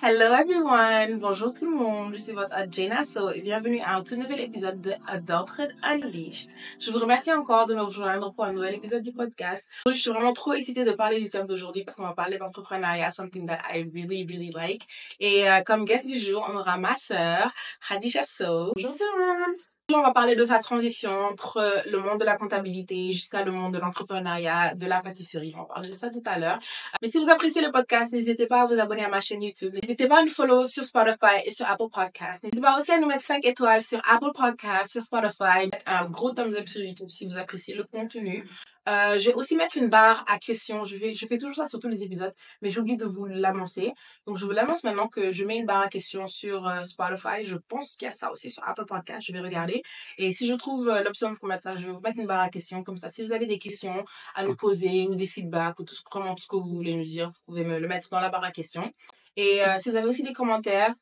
Hello everyone, bonjour tout le monde, je suis votre hôte Jane So et bienvenue à un tout nouvel épisode de Adulthood Unleashed. Je vous remercie encore de me rejoindre pour un nouvel épisode du podcast. Je suis vraiment trop excitée de parler du thème d'aujourd'hui parce qu'on va parler d'entrepreneuriat, something that I really really like. Et euh, comme guest du jour, on aura ma sœur Hadisha So. Bonjour tout le monde on va parler de sa transition entre le monde de la comptabilité jusqu'à le monde de l'entrepreneuriat, de la pâtisserie. On va parler de ça tout à l'heure. Mais si vous appréciez le podcast, n'hésitez pas à vous abonner à ma chaîne YouTube. N'hésitez pas à nous follow sur Spotify et sur Apple Podcasts. N'hésitez pas aussi à nous mettre 5 étoiles sur Apple Podcasts, sur Spotify. Un gros thumbs up sur YouTube si vous appréciez le contenu. Euh, je vais aussi mettre une barre à questions. Je, fais toujours ça sur tous les épisodes, mais j'oublie de vous l'annoncer. Donc, je vous l'annonce maintenant que je mets une barre à questions sur euh, Spotify. Je pense qu'il y a ça aussi sur Apple Podcast. Je vais regarder. Et si je trouve euh, l'option pour mettre ça, je vais vous mettre une barre à questions. Comme ça, si vous avez des questions à nous poser ou des feedbacks ou tout ce que vous voulez nous dire, vous pouvez me le mettre dans la barre à questions. Et si vous avez aussi des commentaires,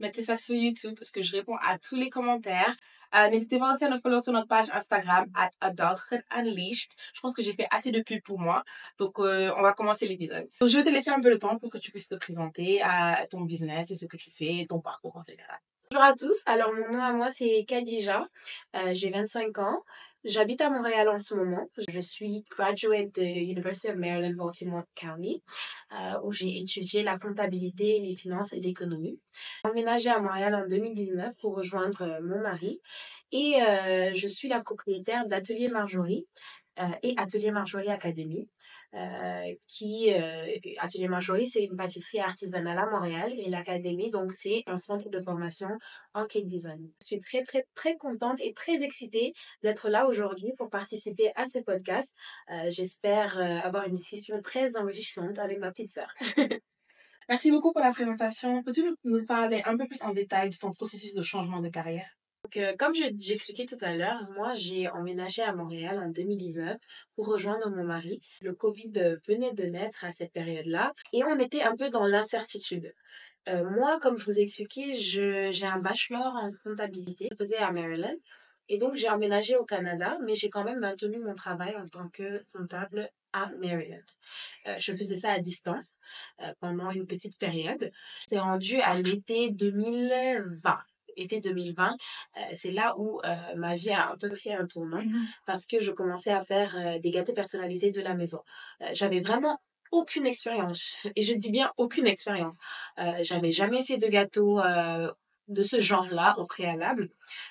mettez ça sur YouTube parce que je réponds à tous les commentaires. Euh, n'hésitez pas aussi à nous follow sur notre page Instagram, at Adulthood. Je pense que j'ai fait assez de pub pour moi. Donc, euh, on va commencer l'épisode. Donc, je vais te laisser un peu le temps pour que tu puisses te présenter à ton business et ce que tu fais, ton parcours en général. Bonjour à tous. Alors, mon nom à moi, c'est Khadija. Euh, j'ai 25 ans. J'habite à Montréal en ce moment. Je suis graduate de University of Maryland, Baltimore County, euh, où j'ai étudié la comptabilité, les finances et l'économie. J'ai emménagé à Montréal en 2019 pour rejoindre euh, mon mari et euh, je suis la propriétaire d'Atelier Marjorie, et Atelier Marjorie Academy, euh, qui euh, Atelier Marjorie c'est une pâtisserie artisanale à Montréal et l'académie donc c'est un centre de formation en cake design. Je suis très très très contente et très excitée d'être là aujourd'hui pour participer à ce podcast. J'espère avoir une discussion très enrichissante avec ma petite sœur. Merci beaucoup pour la présentation. Peux-tu nous parler un peu plus en détail de ton processus de changement de carrière? Donc, euh, comme j'expliquais tout à l'heure, moi, j'ai emménagé à Montréal en 2019 pour rejoindre mon mari. Le Covid euh, venait de naître à cette période-là et on était un peu dans l'incertitude. Euh, moi, comme je vous ai expliqué, j'ai un bachelor en comptabilité. Je faisais à Maryland. Et donc, j'ai emménagé au Canada, mais j'ai quand même maintenu mon travail en tant que comptable à Maryland. je faisais ça à distance pendant une petite période. C'est rendu à l'été 2020 été 2020, euh, c'est là où euh, ma vie a un peu pris un tournant mmh parce que je commençais à faire euh, des gâteaux personnalisés de la maison. J'avais vraiment aucune expérience et je dis bien aucune expérience. J'avais jamais fait de gâteau de ce genre-là au préalable.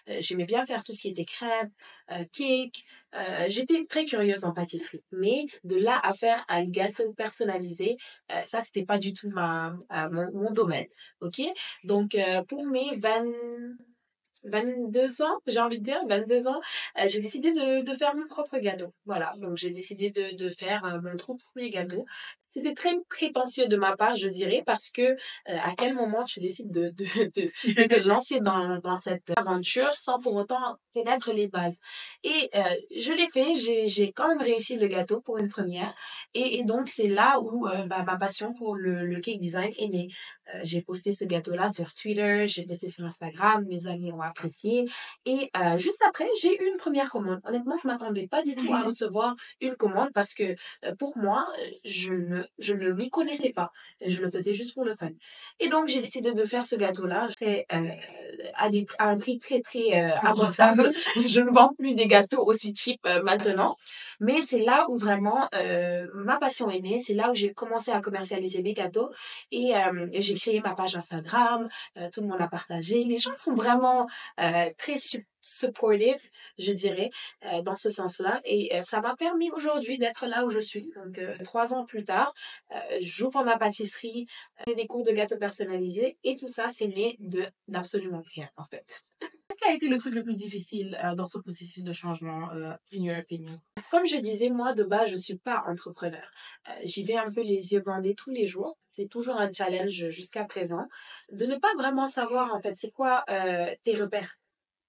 Euh, j'aimais bien faire tout ce qui était crêpes, euh, cake. Euh, J'étais très curieuse en pâtisserie. Mais de là à faire un gâteau personnalisé, euh, ça, c'était pas du tout ma, mon, mon, domaine. OK? Donc, pour mes 20... 22 ans, j'ai envie de dire, 22 ans, j'ai décidé de, de, faire mon propre gâteau. Voilà, donc j'ai décidé de, de faire mon tout premier gâteau. C'était très prétentieux de ma part, je dirais, parce que euh, à quel moment tu décides de, de, de, de lancer dans, dans cette aventure sans pour autant connaître les bases. Et euh, je l'ai fait, j'ai quand même réussi le gâteau pour une première. Et, et donc, c'est là où euh, bah, ma passion pour le, le cake design est née. Euh, j'ai posté ce gâteau-là sur Twitter, j'ai posté sur Instagram, mes amis ont apprécié. Et euh, juste après, j'ai eu une première commande. Honnêtement, je m'attendais pas du tout à recevoir une commande parce que pour moi, je ne je ne m'y connaissais pas. Je le faisais juste pour le fun. Et donc, j'ai décidé de faire ce gâteau-là. Euh, à, des, à un prix très, très euh, abordable. je ne vends plus des gâteaux aussi cheap euh, maintenant. Mais c'est là où vraiment ma passion est née. C'est là où j'ai commencé à commercialiser mes gâteaux. Et j'ai créé ma page Instagram. tout le monde a partagé. Les gens sont vraiment très supportive, je dirais, euh, dans ce sens-là. Et euh, ça m'a permis aujourd'hui d'être là où je suis. Donc, euh, trois ans plus tard, j'ouvre ma pâtisserie, des cours de gâteaux personnalisés, et tout ça, c'est né de d'absolument rien, en fait. Qu'est-ce qui a été le truc le plus difficile dans ce processus de changement, in your opinion? Comme je disais, moi, de base, je suis pas entrepreneur. J'y vais un peu les yeux bandés tous les jours. C'est toujours un challenge jusqu'à présent de ne pas vraiment savoir, en fait, c'est quoi tes repères?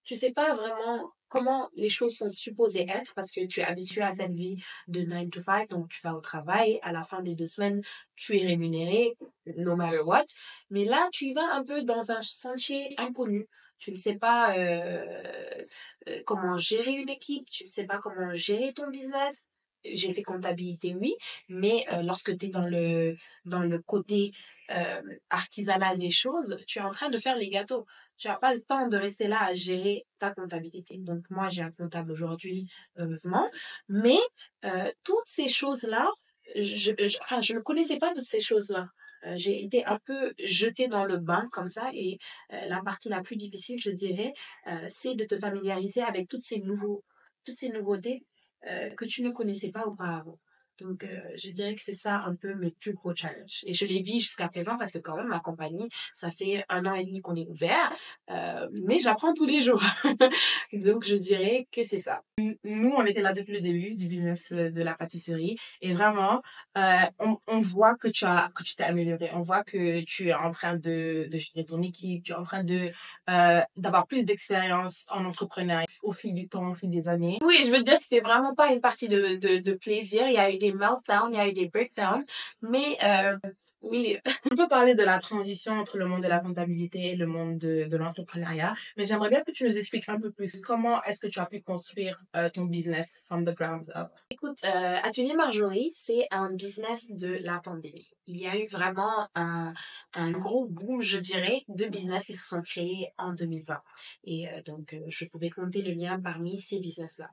Tu sais pas vraiment comment les choses sont supposées être parce que tu es habitué à cette vie de 9 to 5, donc tu vas au travail, à la fin des deux semaines, tu es rémunéré, no matter what. Mais là, tu y vas un peu dans un sentier inconnu. Tu ne sais pas euh, euh, comment gérer une équipe, tu ne sais pas comment gérer ton business. J'ai fait comptabilité, oui, mais euh, lorsque tu es dans le, dans le côté euh, artisanal des choses, tu es en train de faire les gâteaux. Tu n'as pas le temps de rester là à gérer ta comptabilité. Donc, moi, j'ai un comptable aujourd'hui, heureusement. Mais euh, toutes ces choses-là, je, je, enfin, je ne connaissais pas toutes ces choses-là. Euh, j'ai été un peu jetée dans le bain comme ça et euh, la partie la plus difficile, je dirais, euh, c'est de te familiariser avec toutes ces nouveaux, toutes ces nouveautés que tu ne connaissais pas auparavant. Donc, euh, je dirais que c'est ça un peu mes plus gros challenges. Et je les vis jusqu'à présent parce que quand même, ma compagnie, ça fait un an et demi qu'on est ouvert, euh, mais j'apprends tous les jours. Donc, je dirais que c'est ça. Nous, on était là depuis le début du business euh, de la pâtisserie et vraiment, euh, on, on, voit que tu as que tu t'es amélioré. On voit que tu es en train de, de gérer ton équipe, tu es en train de euh, d'avoir plus d'expérience en entrepreneuriat au fil du temps, au fil des années. Oui, je veux dire, c'était vraiment pas une partie de, de, de plaisir. Il y a eu des des meltdowns, il y a eu des breakdowns, mais euh, oui. On peut parler de la transition entre le monde de la comptabilité et le monde de, de l'entrepreneuriat, mais j'aimerais bien que tu nous expliques un peu plus comment est-ce que tu as pu construire euh, ton business from the ground up? Écoute, euh, Atelier Marjorie, c'est un business de la pandémie. Il y a eu vraiment un, un gros boom, je dirais, de business qui se sont créés en 2020. Et euh, donc, euh, je pouvais compter le lien parmi ces business-là.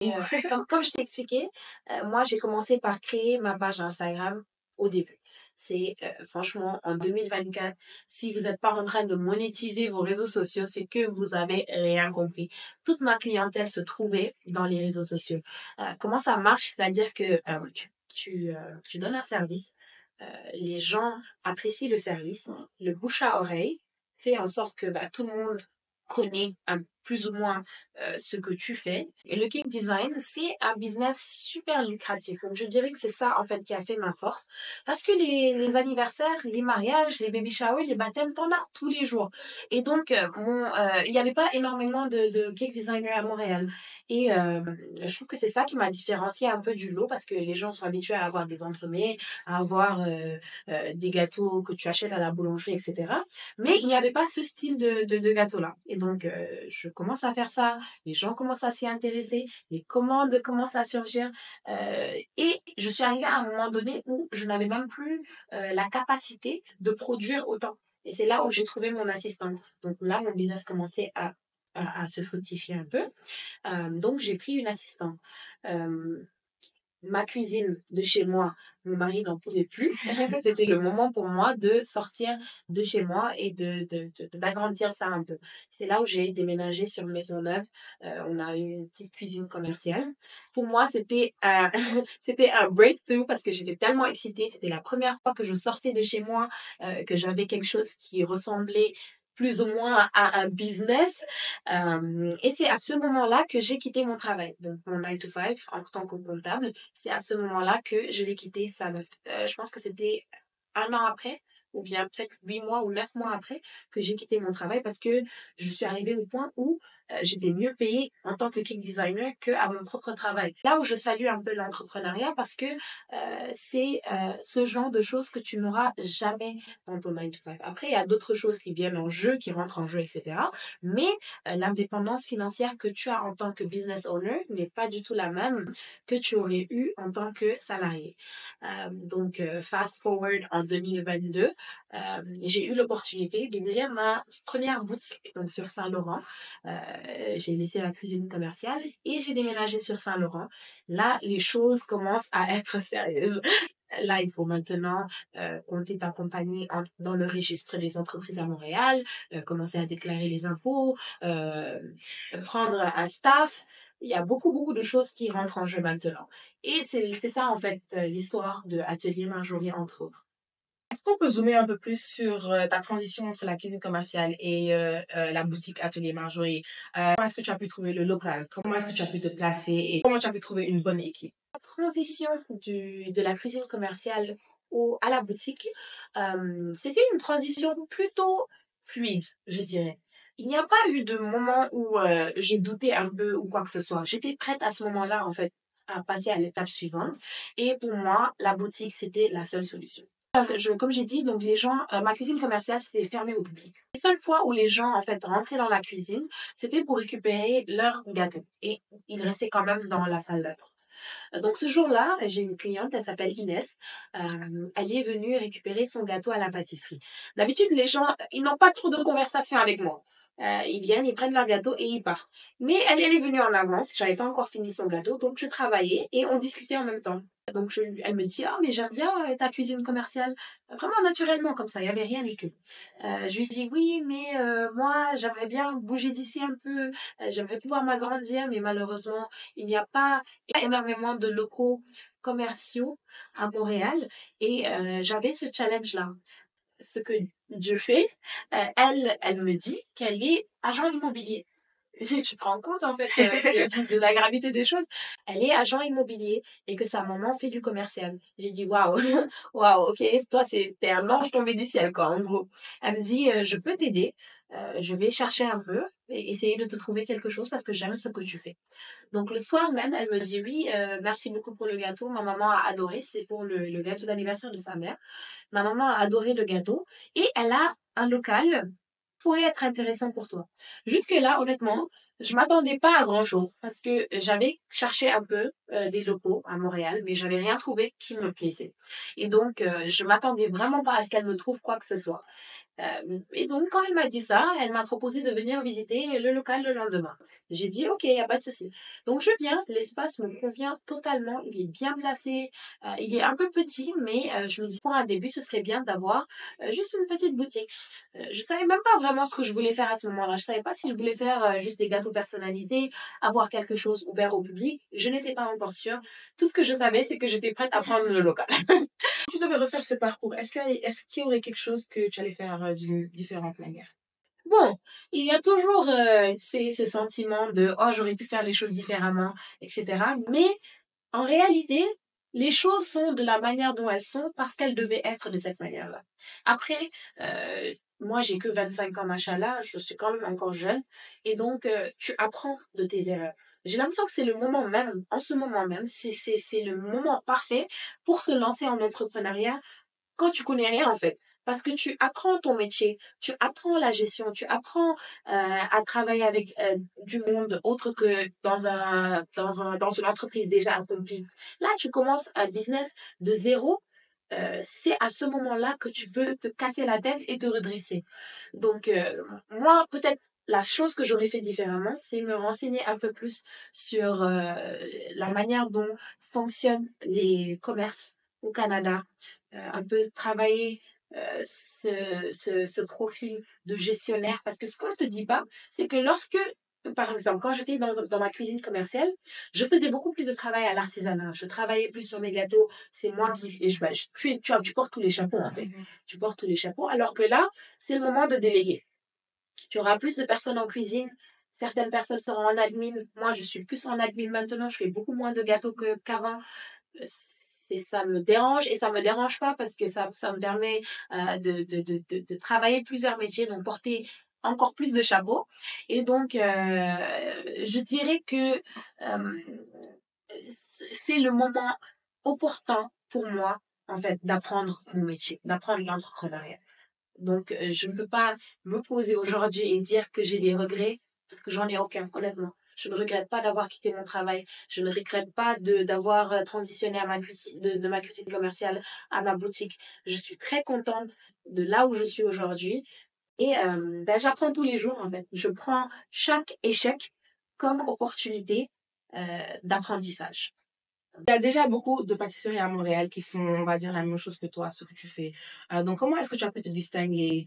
Et euh, comme, comme je t'ai expliqué, euh, moi, j'ai commencé par créer ma page Instagram au début c'est euh, franchement en 2024, si vous n'êtes pas en train de monétiser vos réseaux sociaux, c'est que vous avez rien compris. Toute ma clientèle se trouvait dans les réseaux sociaux. Euh, comment ça marche? C'est-à-dire que euh, tu, tu, tu, donnes un service, les gens apprécient le service, le bouche à oreille fait en sorte que bah, tout le monde connaît un plus ou moins euh, ce que tu fais. Et le cake design, c'est un business super lucratif. Donc, je dirais que c'est ça, en fait, qui a fait ma force. Parce que les, les anniversaires, les mariages, les baby showers, les baptêmes, t'en as tous les jours. Et donc, euh, euh, il n'y avait pas énormément de, de cake designers à Montréal. Et euh, je trouve que c'est ça qui m'a différencié un peu du lot parce que les gens sont habitués à avoir des entremets, à avoir euh, euh, des gâteaux que tu achètes à la boulangerie, etc. Mais il n'y avait pas ce style de, de, de gâteau-là. Et donc, je commence à faire ça, les gens commencent à s'y intéresser, les commandes commencent à surgir. Euh, et je suis arrivée à un moment donné où je n'avais même plus euh, la capacité de produire autant. Et c'est là où j'ai trouvé mon assistante. Donc là, mon business commençait à, à, se fructifier un peu. Euh, donc j'ai pris une assistante. Ma cuisine de chez moi, mon mari n'en pouvait plus. C'était le moment pour moi de sortir de chez moi et de d'agrandir de, de, ça un peu. C'est là où j'ai déménagé sur Maisonneuve. Euh, on a eu une petite cuisine commerciale. Pour moi, c'était un, c'était un breakthrough parce que j'étais tellement excitée. C'était la première fois que je sortais de chez moi, euh, que j'avais quelque chose qui ressemblait plus ou moins à un business. Euh, et c'est à ce moment-là que j'ai quitté mon travail, donc mon 9 to 5 en tant que comptable. C'est à ce moment-là que je l'ai quitté. Ça, euh, je pense que c'était un an après ou bien peut-être huit mois ou neuf mois après que j'ai quitté mon travail parce que je suis arrivée au point où euh, j'étais mieux payée en tant que cake designer qu'à mon propre travail. Là où je salue un peu l'entrepreneuriat parce que euh, c'est euh, ce genre de choses que tu n'auras jamais dans ton 9 to 5. Après, il y a d'autres choses qui viennent en jeu, qui rentrent en jeu, etc. Mais euh, l'indépendance financière que tu as en tant que business owner n'est pas du tout la même que tu aurais eu en tant que salarié. Euh, donc, euh, fast forward en 2022, euh, j'ai eu l'opportunité d'ouvrir ma première boutique sur Saint-Laurent. Euh, j'ai laissé la cuisine commerciale et j'ai déménagé sur Saint-Laurent. Là, les choses commencent à être sérieuses. Là, il faut maintenant euh, compter ta compagnie en, dans le registre des entreprises à Montréal, euh, commencer à déclarer les impôts, prendre un staff. Il y a beaucoup, beaucoup de choses qui rentrent en jeu maintenant. Et c'est ça, en fait, l'histoire de Atelier Marjorie, entre autres. Est-ce qu'on peut zoomer un peu plus sur euh, ta transition entre la cuisine commerciale et euh, euh, la boutique Atelier Marjorie? Comment est-ce que tu as pu trouver le local? Comment est-ce que tu as pu te placer et comment tu as pu trouver une bonne équipe? La transition du, de la cuisine commerciale au, à la boutique, c'était une transition plutôt fluide, je dirais. Il n'y a pas eu de moment où j'ai douté un peu ou quoi que ce soit. J'étais prête à ce moment-là, en fait, à passer à l'étape suivante. Et pour moi, la boutique, c'était la seule solution. Je, comme j'ai dit, donc les gens, euh, ma cuisine commerciale c'était fermé au public. Les seules fois où les gens en fait rentraient dans la cuisine, c'était pour récupérer leur gâteau et ils restaient quand même dans la salle d'attente. Donc ce jour-là, j'ai une cliente, elle s'appelle Inès. Euh, elle est venue récupérer son gâteau à la pâtisserie. D'habitude, les gens, ils n'ont pas trop de conversation avec moi. Euh, ils viennent, ils prennent leur gâteau et ils partent. Mais elle, elle est venue en avance, j'avais pas encore fini son gâteau, donc je travaillais et on discutait en même temps. Donc je, elle me dit, ah mais j'aime bien euh, ta cuisine commerciale, vraiment naturellement comme ça, il y avait rien du tout. Euh, je lui dis, oui, mais euh, moi j'aimerais bien bouger d'ici un peu, euh, j'aimerais pouvoir m'agrandir, mais malheureusement il n'y a pas énormément de locaux commerciaux à Montréal et j'avais ce challenge là ce que je fais, euh, elle, elle me dit qu'elle est agent immobilier. tu te rends compte en fait euh, de la gravité des choses. Elle est agent immobilier et que sa maman fait du commercial. J'ai dit waouh, waouh, ok, toi c'est t'es un ange tombé du ciel quoi en gros. Elle me dit euh, je peux t'aider, euh, je vais chercher un peu et essayer de te trouver quelque chose parce que j'aime ce que tu fais. Donc le soir même, elle me dit oui, euh, merci beaucoup pour le gâteau. Ma maman a adoré, c'est pour le, le gâteau d'anniversaire de sa mère. Ma maman a adoré le gâteau et elle a un local pourrait être intéressant pour toi. Jusque-là, honnêtement, je m'attendais pas à grand-chose parce que j'avais cherché un peu euh, des locaux à Montréal, mais j'avais rien trouvé qui me plaisait. Et donc, euh, je m'attendais vraiment pas à ce qu'elle me trouve quoi que ce soit. Euh, et donc, quand elle m'a dit ça, elle m'a proposé de venir visiter le local le lendemain. J'ai dit, OK, il n'y a pas de souci. Donc, je viens, l'espace me convient totalement, il est bien placé, euh, il est un peu petit, mais euh, je me dis, pour un début, ce serait bien d'avoir euh, juste une petite boutique. Euh, je savais même pas vraiment ce que je voulais faire à ce moment-là. Je savais pas si je voulais faire euh, juste des gâteaux personnalisés, avoir quelque chose ouvert au public. Je n'étais pas encore sûre. Tout ce que je savais, c'est que j'étais prête à prendre le local. tu devais refaire ce parcours. Est-ce qu'il y aurait quelque chose que tu allais faire euh, d'une différente manière? Bon, il y a toujours euh, ces, ce sentiment de oh j'aurais pu faire les choses différemment, etc. Mais en réalité, les choses sont de la manière dont elles sont parce qu'elles devaient être de cette manière-là. Après, euh, moi j'ai que 25 ans machallah, je suis quand même encore jeune et donc euh, tu apprends de tes erreurs. J'ai l'impression que c'est le moment même, en ce moment même, c'est c'est c'est le moment parfait pour se lancer en entrepreneuriat quand tu connais rien en fait. Parce que tu apprends ton métier, tu apprends la gestion, tu apprends euh, à travailler avec euh, du monde autre que dans un dans un dans une entreprise déjà accomplie. Là, tu commences un business de zéro. Euh, c'est à ce moment-là que tu peux te casser la tête et te redresser. Donc euh, moi, peut-être la chose que j'aurais fait différemment, c'est me renseigner un peu plus sur euh, la manière dont fonctionnent les commerces au Canada, euh, un peu travailler euh, ce, ce, ce profil de gestionnaire. Parce que ce qu'on ne te dit pas, c'est que lorsque, par exemple, quand j'étais dans, dans ma cuisine commerciale, je faisais beaucoup plus de travail à l'artisanat. Je travaillais plus sur mes gâteaux. C'est moi qui... Et je, bah, je- tu, tu, tu portes tous les chapeaux, en fait. Tu portes tous les chapeaux. Alors que là, c'est le moment de déléguer. Tu auras plus de personnes en cuisine. Certaines personnes seront en admin. Moi, je suis plus en admin maintenant. Je fais beaucoup moins de gâteaux que qu'avant. Euh, C'est, ça me dérange et ça me dérange pas parce que ça, ça me permet euh, de, de, de, de travailler plusieurs métiers, donc porter encore plus de chapeaux. Et donc, euh, je dirais que euh, c'est le moment opportun pour moi, en fait, d'apprendre mon métier, d'apprendre l'entrepreneuriat. Donc, euh, je ne peux pas me poser aujourd'hui et dire que j'ai des regrets parce que j'en ai aucun, honnêtement. Je ne regrette pas d'avoir quitté mon travail. Je ne regrette pas d'avoir transitionné de, de ma cuisine commerciale à ma boutique. Je suis très contente de là où je suis aujourd'hui. Et euh, ben, j'apprends tous les jours, en fait. Je prends chaque échec comme opportunité euh, d'apprentissage. Il y a déjà beaucoup de pâtisseries à Montréal qui font, on va dire, la même chose que toi, ce que tu fais. Euh, donc, comment est-ce que tu as pu te distinguer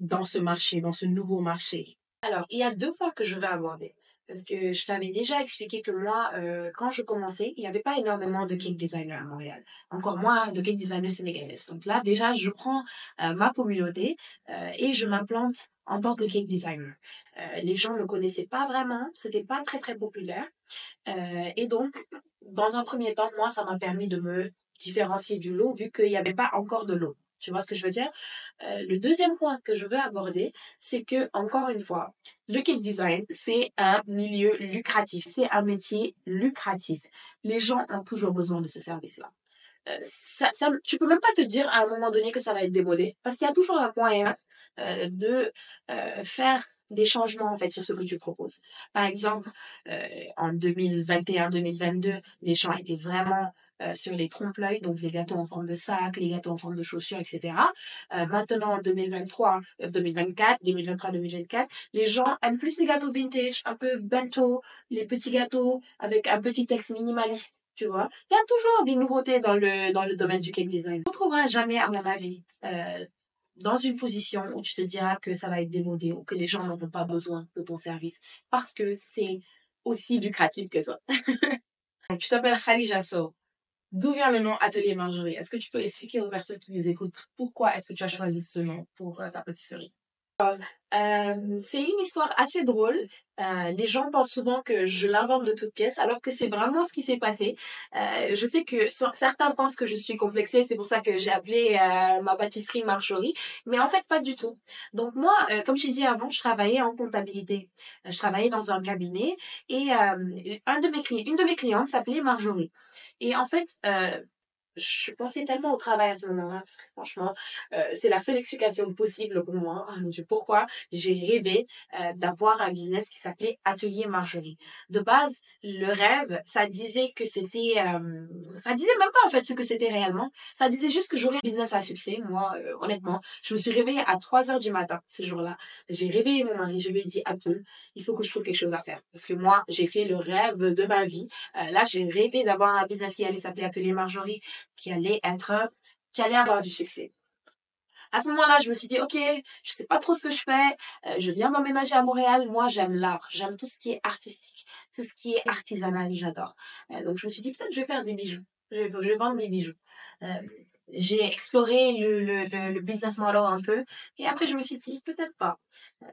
dans ce marché, dans ce nouveau marché? Alors, il y a deux points que je vais aborder. Parce que je t'avais déjà expliqué que moi, euh, quand je commençais, il n'y avait pas énormément de cake designers à Montréal. Encore moins de cake designers sénégalais. Donc là, déjà, je prends euh, ma communauté euh, et je m'implante en tant que cake designer. Euh, les gens ne connaissaient pas vraiment, c'était pas très très populaire. Euh, et donc, dans un premier temps, moi, ça m'a permis de me différencier du lot vu qu'il n'y avait pas encore de lot. Tu vois ce que je veux dire? Euh, Le deuxième point que je veux aborder, c'est que, encore une fois, le cake design, c'est un milieu lucratif. C'est un métier lucratif. Les gens ont toujours besoin de ce service-là. Euh, ça, ça, tu peux même pas te dire à un moment donné que ça va être démodé, parce qu'il y a toujours un moyen euh, de faire des changements en fait sur ce que tu proposes. Par exemple, euh, en 2021-2022, les gens étaient vraiment euh, sur les trompe-l'œil, donc les gâteaux en forme de sac, les gâteaux en forme de chaussures, etc. Euh, maintenant, en 2023, 2024, 2023, 2024, les gens aiment plus les gâteaux vintage, un peu bento, les petits gâteaux avec un petit texte minimaliste. Tu vois, il y a toujours des nouveautés dans le dans le domaine du cake design. On ne trouvera jamais, à mon avis, euh, dans une position où tu te diras que ça va être démodé ou que les gens n'auront pas besoin de ton service parce que c'est aussi lucratif que ça. tu t'appelles Khadija So. D'où vient le nom Atelier Marjorie? Est-ce que tu peux expliquer aux personnes qui nous écoutent pourquoi est-ce que tu as choisi ce nom pour euh, ta pâtisserie euh, c'est une histoire assez drôle. Euh, les gens pensent souvent que je l'invente de toutes pièces, alors que c'est vraiment ce qui s'est passé. Je sais que certains pensent que je suis complexée, c'est pour ça que j'ai appelé ma pâtisserie Marjorie, mais en fait pas du tout. Donc moi, comme j'ai dit avant, je travaillais en comptabilité. Je travaillais dans un cabinet et une de mes clientes s'appelait Marjorie. Et en fait, je pensais tellement au travail à ce moment-là, parce que franchement, euh, c'est la seule explication possible pour moi du pourquoi j'ai rêvé euh, d'avoir un business qui s'appelait Atelier Marjorie. De base, le rêve, ça disait que c'était, euh, ça disait même pas en fait ce que c'était réellement. Ça disait juste que j'aurais un business à succès. Moi, euh, honnêtement, je me suis réveillée à 3 heures du matin ce jour-là. J'ai réveillé mon mari, je lui ai dit Abdul, il faut que je trouve quelque chose à faire, parce que moi, j'ai fait le rêve de ma vie. Euh, là, j'ai rêvé d'avoir un business qui allait s'appeler Atelier Marjorie qui allait être, qui allait avoir du succès. À ce moment-là, je me suis dit, OK, je sais pas trop ce que je fais. Euh, je viens m'emménager à Montréal. Moi, j'aime l'art. J'aime tout ce qui est artistique, tout ce qui est artisanal. J'adore. Euh, donc, je me suis dit, peut-être, je vais faire des bijoux. Je vais, vendre des bijoux. Euh, j'ai exploré le, le, le, business model un peu. Et après, je me suis dit, peut-être pas.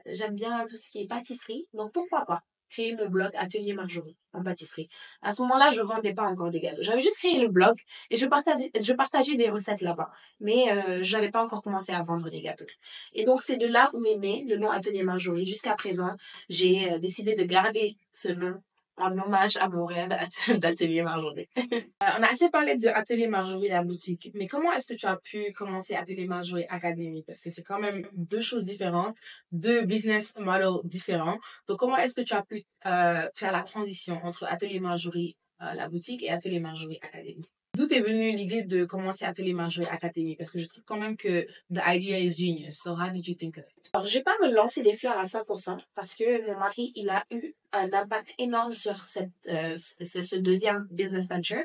J'aime bien tout ce qui est pâtisserie. Donc, pourquoi pas créé le blog Atelier Marjorie en pâtisserie. À ce moment-là, je vendais pas encore des gâteaux. J'avais juste créé le blog et je partageais, je partageais des recettes là-bas. Mais euh, j'avais pas encore commencé à vendre des gâteaux. Et donc, c'est de là où est né le nom Atelier Marjorie. Jusqu'à présent, j'ai euh, décidé de garder ce nom en hommage à mon rêve d'Atelier Marjorie. Euh, on a assez parlé de Atelier Marjorie, la boutique, mais comment est-ce que tu as pu commencer Atelier Marjorie Academy? Parce que c'est quand même deux choses différentes, deux business models différents. Donc, comment est-ce que tu as pu euh, faire la transition entre Atelier Marjorie, euh, la boutique, et Atelier Marjorie Academy? D'où est venue l'idée de commencer Atelier Marjorie Academy? Parce que je trouve quand même que the idea is genius. So how did you think of it? Alors, je vais pas me lancer des fleurs à 100% parce que mon mari, il a eu un impact énorme sur cette, euh, ce, ce, deuxième business venture.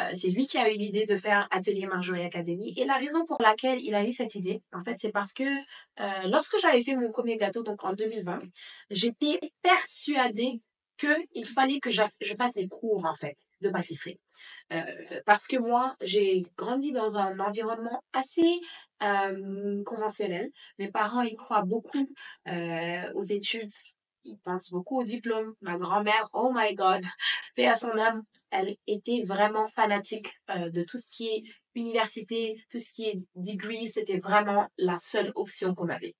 Euh, c'est lui qui a eu l'idée de faire Atelier Marjorie Academy. Et la raison pour laquelle il a eu cette idée, en fait, c'est parce que euh, lorsque j'avais fait mon premier gâteau, donc en 2020, j'étais persuadée qu'il fallait que je fasse des cours, en fait, de pâtisserie. Euh, parce que moi, j'ai grandi dans un environnement assez conventionnel. Mes parents, ils croient beaucoup aux études. Ils pensent beaucoup au diplôme. Ma grand-mère, oh my God, paix à son âme, elle était vraiment fanatique de tout ce qui est université, tout ce qui est degree. C'était vraiment la seule option qu'on avait.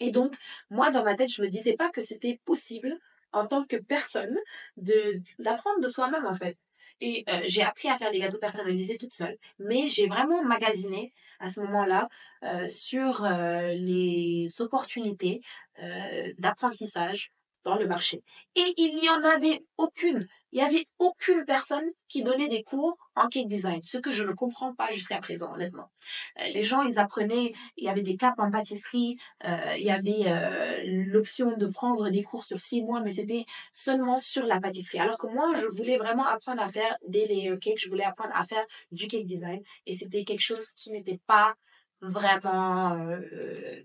Et donc, moi, dans ma tête, je me disais pas que c'était possible en tant que personne de d'apprendre de soi-même en fait. Et euh, j'ai appris à faire des gâteaux personnalisés toute seule, mais j'ai vraiment magasiné à ce moment-là euh, sur euh, les opportunités d'apprentissage dans le marché. Et il n'y en avait aucune. Il n'y avait aucune personne qui donnait des cours en cake design, ce que je ne comprends pas jusqu'à présent, honnêtement. Euh, les gens, ils apprenaient, il y avait des capes en pâtisserie, euh, il y avait euh, l'option de prendre des cours sur six mois, mais c'était seulement sur la pâtisserie. Alors que moi, je voulais vraiment apprendre à faire des layer cakes, je voulais apprendre à faire du cake design, et c'était quelque chose qui n'était pas vraiment euh,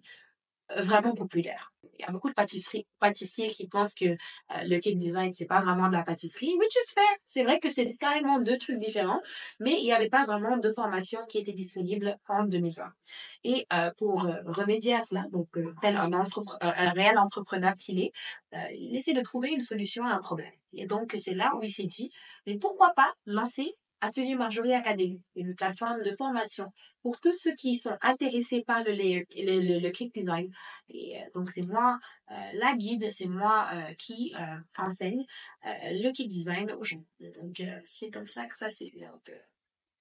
vraiment populaire. Il y a beaucoup de pâtisseries, pâtissiers qui pensent que euh, le cake design, c'est pas vraiment de la pâtisserie, which is fair. C'est vrai que c'est carrément deux trucs différents, mais il n'y avait pas vraiment de formation qui était disponible en 2020. Et euh, pour euh, remédier à cela, donc euh, tel un, un réel entrepreneur qu'il est, il essaie de trouver une solution à un problème. Et donc, c'est là où il s'est dit, mais pourquoi pas lancer Atelier Marjorie Academy, une plateforme de formation pour tous ceux qui sont intéressés par le, le, le, le cake design. Et euh, donc, c'est moi euh, la guide, c'est moi euh, qui enseigne le cake design aux gens. Donc, c'est comme ça que ça s'est fait.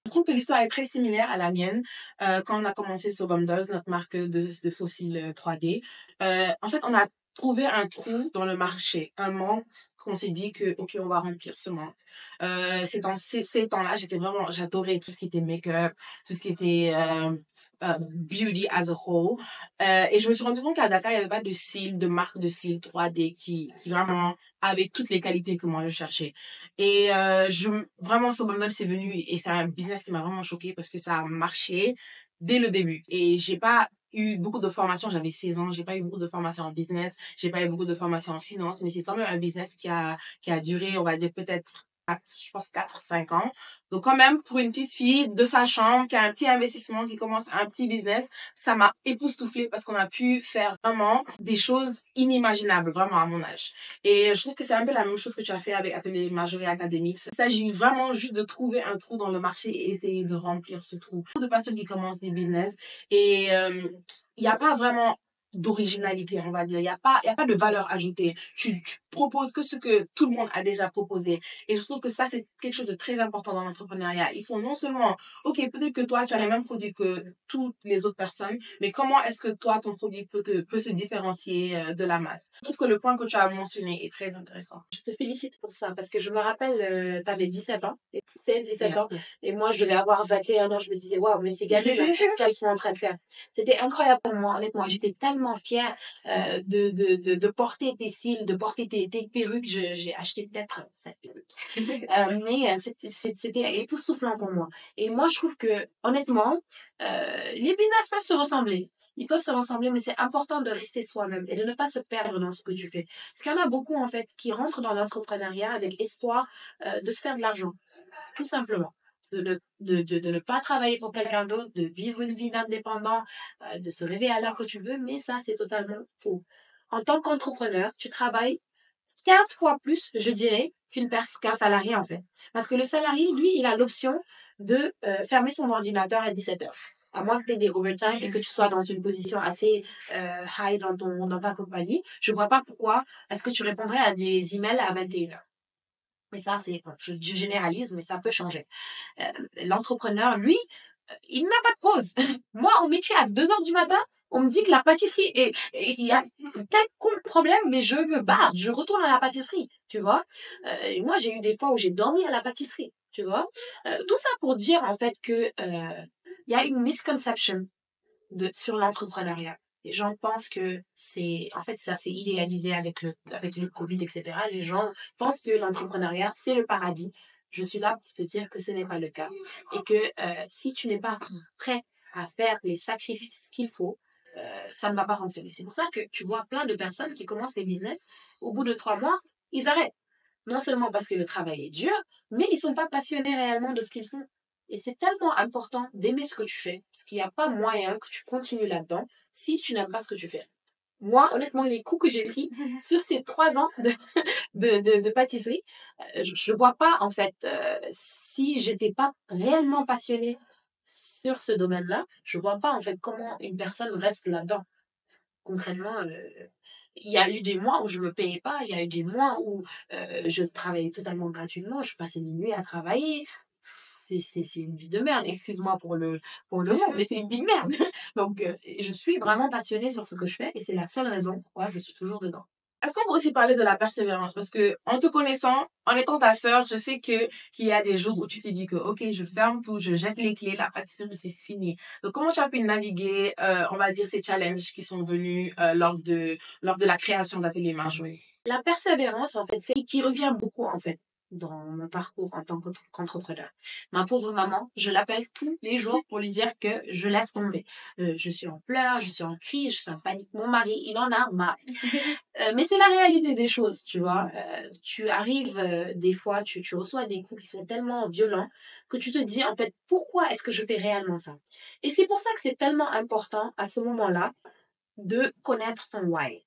Je trouve que l'histoire est très similaire à la mienne. Quand on a commencé sur Bumdos, notre marque de, de fossiles 3D, euh, en fait, on a trouvé un trou dans le marché, un manque qu'on s'est dit que, OK, on va remplir ce manque. Euh, ces temps, ces, ces temps-là, j'étais vraiment, j'adorais tout ce qui était make-up, tout ce qui était euh, euh, beauty as a whole. Euh, et je me suis rendu compte qu'à Dakar, il n'y avait pas de cils, de marque de cils 3D qui, qui vraiment avait toutes les qualités que moi je cherchais. Et euh, je, vraiment, ce bundle, c'est venu et c'est un business qui m'a vraiment choqué parce que ça a marché dès le début. Et j'ai pas eu beaucoup de formations, j'avais 16 ans, j'ai pas eu beaucoup de formations en business, j'ai pas eu beaucoup de formations en finance, mais c'est quand même un business qui a, qui a duré, on va dire, peut-être, je pense, 4, 5 ans. Donc, quand même, pour une petite fille de sa chambre, qui a un petit investissement, qui commence un petit business, ça m'a époustouflée parce qu'on a pu faire vraiment des choses inimaginables, vraiment, à mon âge. Et je trouve que c'est un peu la même chose que tu as fait avec Atelier Marjorie Academy. Il s'agit vraiment juste de trouver un trou dans le marché et essayer de remplir ce trou. De personnes qui commencent des business et euh, il n'y a pas vraiment d'originalité, on va dire. Il n'y a pas, il y a pas de valeur ajoutée. Tu, tu proposes que ce que tout le monde a déjà proposé. Et je trouve que ça, c'est quelque chose de très important dans l'entrepreneuriat. Il faut non seulement, ok, peut-être que toi, tu as les mêmes produits que toutes les autres personnes, mais comment est-ce que toi, ton produit peut, te, peut se différencier euh, de la masse? Je trouve que le point que tu as mentionné est très intéressant. Je te félicite pour ça parce que je me rappelle, euh, tu avais 17 ans, 16, 17 Yeah. ans, et moi je devais avoir 21 ans. Je me disais, waouh, mais c'est gagné, là, qu'est-ce qu'elles sont en train de faire? C'était incroyable pour moi, honnêtement. J'étais tellement fière euh, de, de, de, de porter tes cils, de porter tes, tes perruques. J'ai acheté peut-être sept perruques. Euh, mais euh, c'était- époustouflant pour moi. Et moi, je trouve que, honnêtement, euh, les business peuvent se ressembler. Ils peuvent se ressembler, mais c'est important de rester soi-même et de ne pas se perdre dans ce que tu fais. Parce qu'il y en a beaucoup, en fait, qui rentrent dans l'entrepreneuriat avec espoir euh, de se faire de l'argent. Tout simplement. De ne, de, de, de ne pas travailler pour quelqu'un d'autre, de vivre une vie d'indépendant, euh, de se réveiller à l'heure que tu veux, mais ça, c'est totalement faux. En tant qu'entrepreneur, tu travailles 15 fois plus, je dirais, qu'une qu'un salarié, en fait. Parce que le salarié, lui, il a l'option de euh, fermer son ordinateur à 17 heures. À moins que tu aies des overtime et que tu sois dans une position assez euh, high dans, ton, dans ta compagnie, je vois pas pourquoi est-ce que tu répondrais à des emails à 21 heures? Mais ça, c'est, je, je généralise, mais ça peut changer. Euh, L'entrepreneur, lui, euh, il n'a pas de pause. Moi, on m'écrit à 2 heures du matin, on me dit que la pâtisserie est, il y a quelconque problème, mais je me barre, je retourne à la pâtisserie, tu vois. Euh, moi, j'ai eu des fois où j'ai dormi à la pâtisserie, tu vois. Euh, tout ça pour dire, en fait, que euh, il y a une misconception de, sur l'entrepreneuriat. Les gens pensent que c'est, en fait, ça s'est idéalisé avec le, avec le Covid, etc. Les gens pensent que l'entrepreneuriat, c'est le paradis. Je suis là pour te dire que ce n'est pas le cas. Et que euh, si tu n'es pas prêt à faire les sacrifices qu'il faut, euh, ça ne va pas fonctionner. C'est pour ça que tu vois plein de personnes qui commencent des business, au bout de trois mois, ils arrêtent. Non seulement parce que le travail est dur, mais ils sont pas passionnés réellement de ce qu'ils font. Et c'est tellement important d'aimer ce que tu fais, parce qu'il n'y a pas moyen que tu continues là-dedans si tu n'aimes pas ce que tu fais. Moi, honnêtement, les coups que j'ai pris sur ces trois ans de, de, de, de pâtisserie, euh, je ne vois pas, en fait, euh, si j'étais pas réellement passionnée sur ce domaine-là, je vois pas, en fait, comment une personne reste là-dedans. Concrètement, euh, il y a eu des mois où je me payais pas, il y a eu des mois où euh, je travaillais totalement gratuitement, je passais mes nuits à travailler. C'est, une vie de merde, excuse-moi pour le, pour le mot, mais c'est une vie de merde. Donc, euh, je suis vraiment passionnée sur ce que je fais et c'est la seule raison pourquoi je suis toujours dedans. Est-ce qu'on peut aussi parler de la persévérance? Parce que, en te connaissant, en étant ta sœur, je sais que, qu'il y a des jours où tu t'es dit que, OK, je ferme tout, je jette les clés, la pâtisserie, c'est fini. Donc, comment tu as pu naviguer, euh, on va dire, ces challenges qui sont venus, euh, lors de, lors de la création d'Atelier Marjorie? La persévérance, en fait, c'est qui revient beaucoup, en fait, dans mon parcours en tant qu'entre- qu'entrepreneur. Ma pauvre maman, je l'appelle tous les jours pour lui dire que je laisse tomber. Euh, je suis en pleurs, je suis en crise, je suis en panique. Mon mari, il en a marre. Euh, mais c'est la réalité des choses, tu vois. Euh, tu arrives euh, des fois, tu, tu reçois des coups qui sont tellement violents que tu te dis, en fait, pourquoi est-ce que je fais réellement ça? Et c'est pour ça que c'est tellement important à ce moment-là de connaître ton why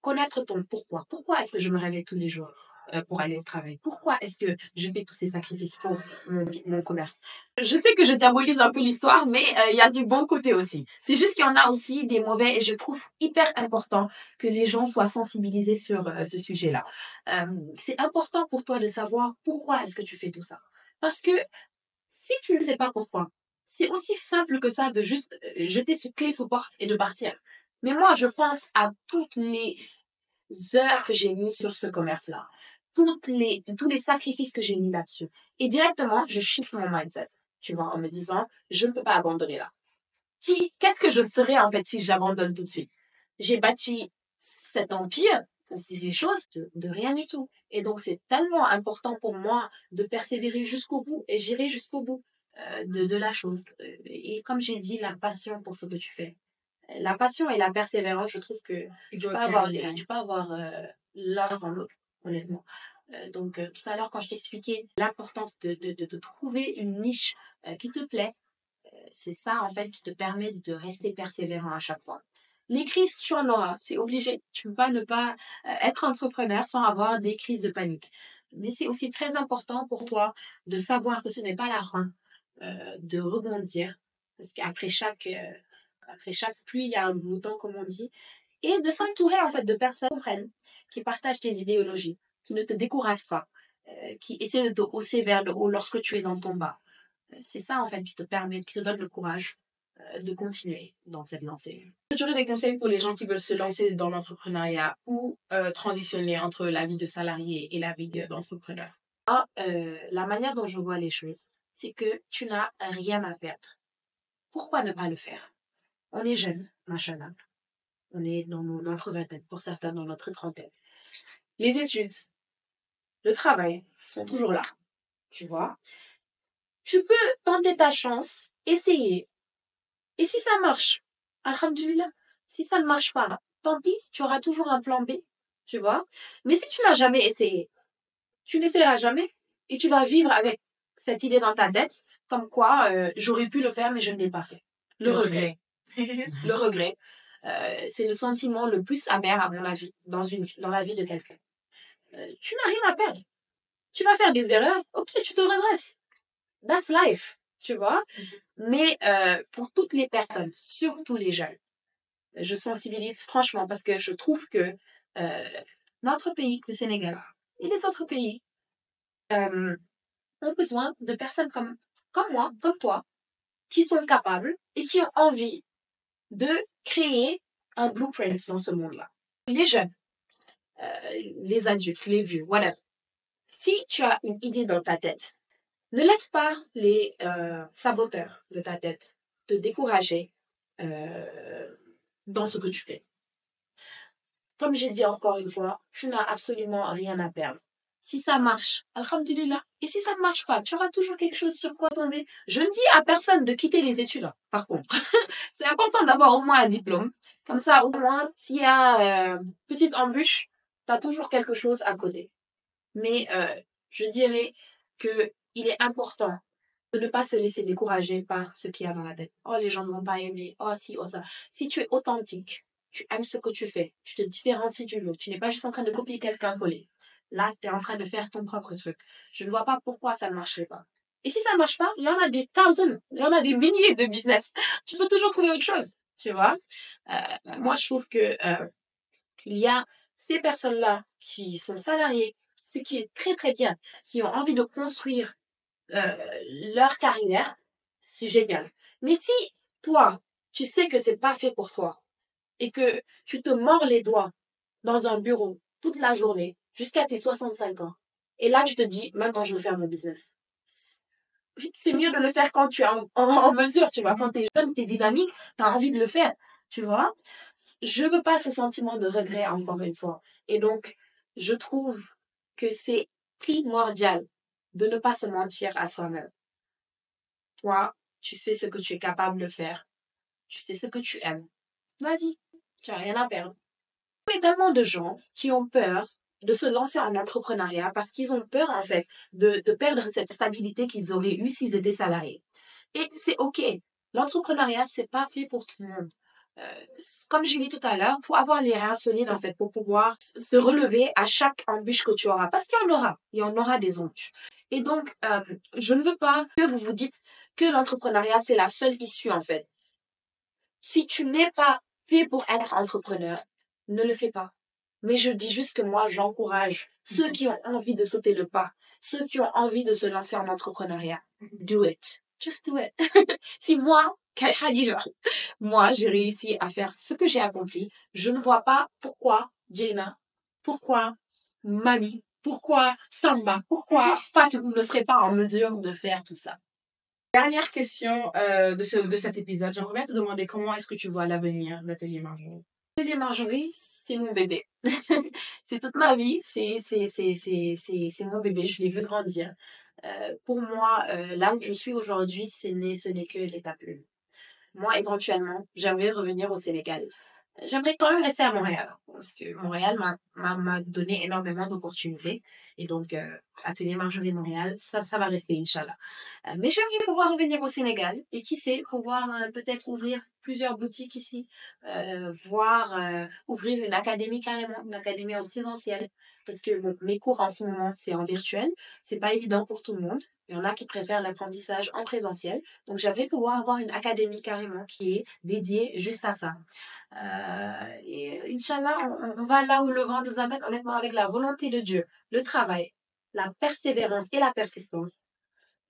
connaître ton pourquoi. Pourquoi est-ce que je me réveille tous les jours? Euh, pour aller au travail Pourquoi est-ce que je fais tous ces sacrifices pour mon, commerce? Je sais que je diabolise un peu l'histoire, mais euh, il y a du bon côté aussi. C'est juste qu'il y en a aussi des mauvais et je trouve hyper important que les gens soient sensibilisés sur euh, ce sujet-là. C'est important pour toi de savoir pourquoi est-ce que tu fais tout ça. Parce que si tu ne sais pas pourquoi, c'est aussi simple que ça de juste jeter ce clé sous porte et de partir. Mais moi, je pense à toutes les heures que j'ai mis sur ce commerce-là, toutes les, tous les sacrifices que j'ai mis là-dessus. Et directement, je shift mon mindset, tu vois, en me disant, je ne peux pas abandonner là. Qui, qu'est-ce que je serais, en fait, si j'abandonne tout de suite? J'ai bâti cet empire, des choses de, de, rien du tout. Et donc, c'est tellement important pour moi de persévérer jusqu'au bout et j'irai jusqu'au bout euh, de, de la chose. Et comme j'ai dit, la passion pour ce que tu fais. La passion et la persévérance, je trouve que tu peux avoir, tu peux avoir euh, l'un sans l'autre, honnêtement. Euh, donc, euh, tout à l'heure, quand je t'expliquais l'importance de, de, de, de, trouver une niche euh, qui te plaît, euh, c'est ça, en fait, qui te permet de rester persévérant à chaque fois. Les crises, tu en auras, c'est obligé. Tu peux pas ne pas euh, être entrepreneur sans avoir des crises de panique. Mais c'est aussi très important pour toi de savoir que ce n'est pas la fin, euh, de rebondir. Parce qu'après chaque, après chaque pluie, il y a un temps, comme on dit. Et de s'entourer, en fait, de personnes qui comprennent, qui partagent tes idéologies, qui ne te découragent pas, euh, qui essaient de te hausser vers le haut lorsque tu es dans ton bas. Euh, c'est ça, en fait, qui te permet, qui te donne le courage euh, de continuer dans cette lancée. Tu aurais des conseils pour les gens qui veulent se lancer dans l'entrepreneuriat ou euh, transitionner entre la vie de salarié et la vie d'entrepreneur ah, euh, La manière dont je vois les choses, c'est que tu n'as rien à perdre. Pourquoi ne pas le faire? On est jeune, machin. On est dans notre vingtaine, pour certains dans notre trentaine. Les études, le travail sont toujours là, tu vois. Tu peux tenter ta chance, essayer. Et si ça marche, alhamdulillah. Si ça ne marche pas, tant pis, tu auras toujours un plan B, tu vois. Mais si tu n'as jamais essayé, tu n'essaieras jamais et tu vas vivre avec cette idée dans ta tête, comme quoi euh, j'aurais pu le faire mais je ne l'ai pas fait. Le, Le regret. le regret, c'est le sentiment le plus amer à mon avis dans une dans la vie de quelqu'un. Euh, tu n'as rien à perdre. Tu vas faire des erreurs, ok, tu te redresses. That's life, tu vois. Mais euh, pour toutes les personnes, surtout les jeunes, je sensibilise franchement parce que je trouve que euh, notre pays, le Sénégal, et les autres pays euh, ont besoin de personnes comme, comme moi, comme toi, qui sont capables et qui ont envie de créer un blueprint dans ce monde-là. Les jeunes, euh, les adultes, les vieux, whatever. Si tu as une idée dans ta tête, ne laisse pas les euh, saboteurs de ta tête te décourager euh, dans ce que tu fais. Comme j'ai dit encore une fois, tu n'as absolument rien à perdre. Si ça marche, alhamdulillah. Et si ça ne marche pas, tu auras toujours quelque chose sur quoi tomber. Je ne dis à personne de quitter les études, hein, par contre. C'est important d'avoir au moins un diplôme. Comme ça, au moins, s'il y a euh, petite embûche, tu as toujours quelque chose à côté. Mais euh, je dirais que il est important de ne pas se laisser décourager par ce qu'il y a dans la tête. Oh, les gens ne vont pas aimer. Oh, si, oh, ça. Si tu es authentique, tu aimes ce que tu fais, tu te différencies du lot, tu n'es pas juste en train de copier quelqu'un collé. Là, tu es en train de faire ton propre truc. Je ne vois pas pourquoi ça ne marcherait pas. Et si ça ne marche pas, il y en a des thousands, il y en a des milliers de business. Tu peux toujours trouver autre chose, tu vois. Euh, moi, je trouve que euh, il y a ces personnes-là qui sont salariés, ce qui est très très bien, qui ont envie de construire euh, leur carrière, c'est génial. Mais si toi, tu sais que c'est pas fait pour toi et que tu te mords les doigts dans un bureau toute la journée jusqu'à tes 65 ans, et là tu te dis, maintenant je veux faire mon business. C'est mieux de le faire quand tu es en, mesure, tu vois, quand tu es jeune, tu es dynamique, tu as envie de le faire, tu vois. Je veux pas ce sentiment de regret encore une fois. Et donc, je trouve que c'est primordial de ne pas se mentir à soi-même. Toi, tu sais ce que tu es capable de faire. Tu sais ce que tu aimes. Vas-y, tu as rien à perdre. A tellement de gens qui ont peur de se lancer en entrepreneuriat parce qu'ils ont peur, en fait, de, de perdre cette stabilité qu'ils auraient eue s'ils étaient salariés. Et c'est OK. L'entrepreneuriat, c'est pas fait pour tout le monde. Euh, comme j'ai dit tout à l'heure, faut avoir les reins solides en fait pour pouvoir se relever à chaque embûche que tu auras, parce qu'il y en aura, il y en aura des embûches. Et donc, euh, je ne veux pas que vous vous dites que l'entrepreneuriat c'est la seule issue en fait. Si tu n'es pas fait pour être entrepreneur, ne le fais pas. Mais je dis juste que moi, j'encourage ceux qui ont envie de sauter le pas, ceux qui ont envie de se lancer en entrepreneuriat. Do it. Just do it. si moi, Khadija, moi, j'ai réussi à faire ce que j'ai accompli, je ne vois pas pourquoi, Jaina, pourquoi Mami, pourquoi Samba, pourquoi Fatou ne serait pas en mesure de faire tout ça Dernière question euh, de, ce, de cet épisode. J'aimerais te demander comment est-ce que tu vois l'avenir d'Atelier Marjorie Atelier Marjorie, c'est mon bébé. c'est toute ma vie. C'est, c'est, c'est, c'est, c'est, mon bébé. Je l'ai vu grandir. Euh, pour moi, euh, là où je suis aujourd'hui, ce n'est, ce n'est que l'étape 1. Moi, éventuellement, j'aimerais revenir au Sénégal. J'aimerais quand même rester à Montréal parce que Montréal m'a m'a donné énormément d'opportunités et donc euh, Atelier Marjorie Montréal ça ça va rester inchallah. Euh, mais j'aimerais pouvoir revenir au Sénégal et qui sait pouvoir euh, peut-être ouvrir plusieurs boutiques ici, euh, voire euh, ouvrir une académie carrément, une académie en présentiel. Parce que mes cours en ce moment, c'est en virtuel. C'est pas évident pour tout le monde. Il y en a qui préfèrent l'apprentissage en présentiel. Donc, j'avais pouvoir avoir une académie carrément qui est dédiée juste à ça. Euh, et Inch'Allah, on, on va là où le vent nous amène, honnêtement, avec la volonté de Dieu, le travail, la persévérance et la persistance.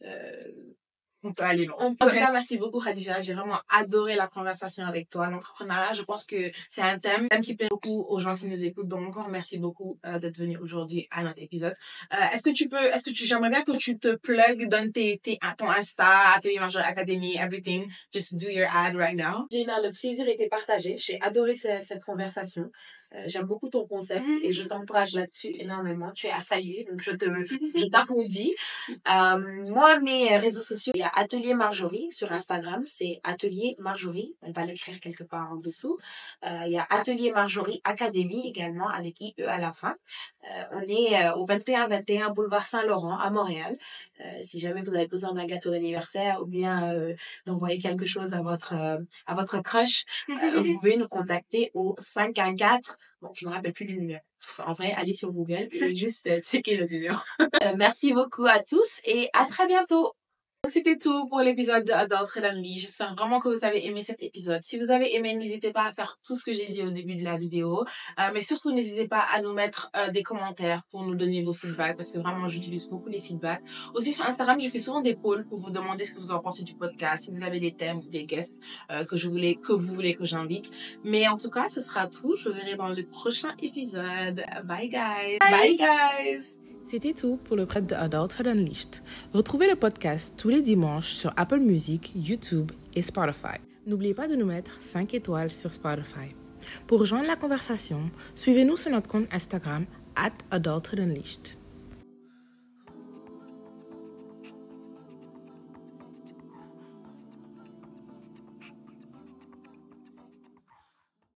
Euh, on peut aller loin. En tout cas, merci beaucoup, Khadija. J'ai vraiment adoré la conversation avec toi. L'entrepreneuriat, je pense que c'est un thème, thème qui plaît beaucoup aux gens qui nous écoutent. Donc, encore merci beaucoup euh, d'être venu aujourd'hui à notre épisode. Euh, est-ce que tu peux, est-ce que tu, j'aimerais bien que tu te plugues, donnes tes, tes, ton Insta, Atelier Marjorie Academy, everything. Just do your ad right now. Gina, le plaisir était partagé. J'ai adoré cette, cette conversation. Euh, j'aime beaucoup ton concept Mhm. et je t'encourage là-dessus énormément. Tu es à saluer, donc je te, je t'applaudis. Euh, moi, mes réseaux sociaux, il y a Atelier Marjorie sur Instagram, c'est Atelier Marjorie. On va l'écrire quelque part en dessous. Euh, il y a Atelier Marjorie Academy également avec IE à la fin. Euh, on est euh, au 21-21 boulevard Saint-Laurent à Montréal. Si jamais vous avez besoin d'un gâteau d'anniversaire ou bien d'envoyer quelque chose à votre à votre crush, vous pouvez nous contacter au 514. Bon, je ne me rappelle plus du. En vrai, allez sur Google et juste checker le numéro. Merci beaucoup à tous et à très bientôt. Donc, C'était tout pour l'épisode de Adults Unleashed. J'espère vraiment que vous avez aimé cet épisode. Si vous avez aimé, n'hésitez pas à faire tout ce que j'ai dit au début de la vidéo. Euh, mais surtout, n'hésitez pas à nous mettre euh, des commentaires pour nous donner vos feedbacks parce que vraiment, j'utilise beaucoup les feedbacks. Aussi, sur Instagram, je fais souvent des polls pour vous demander ce que vous en pensez du podcast, si vous avez des thèmes ou des guests euh, que je voulais, que vous voulez que j'invite. Mais en tout cas, ce sera tout. Je vous verrai dans le prochain épisode. Bye, guys. Bye, guys. C'était tout pour le prêt de Adulthood Unleashed. Retrouvez le podcast tous les dimanches sur Apple Music, YouTube et Spotify. N'oubliez pas de nous mettre 5 étoiles sur Spotify. Pour rejoindre la conversation, suivez-nous sur notre compte Instagram at Adulthood Unleashed.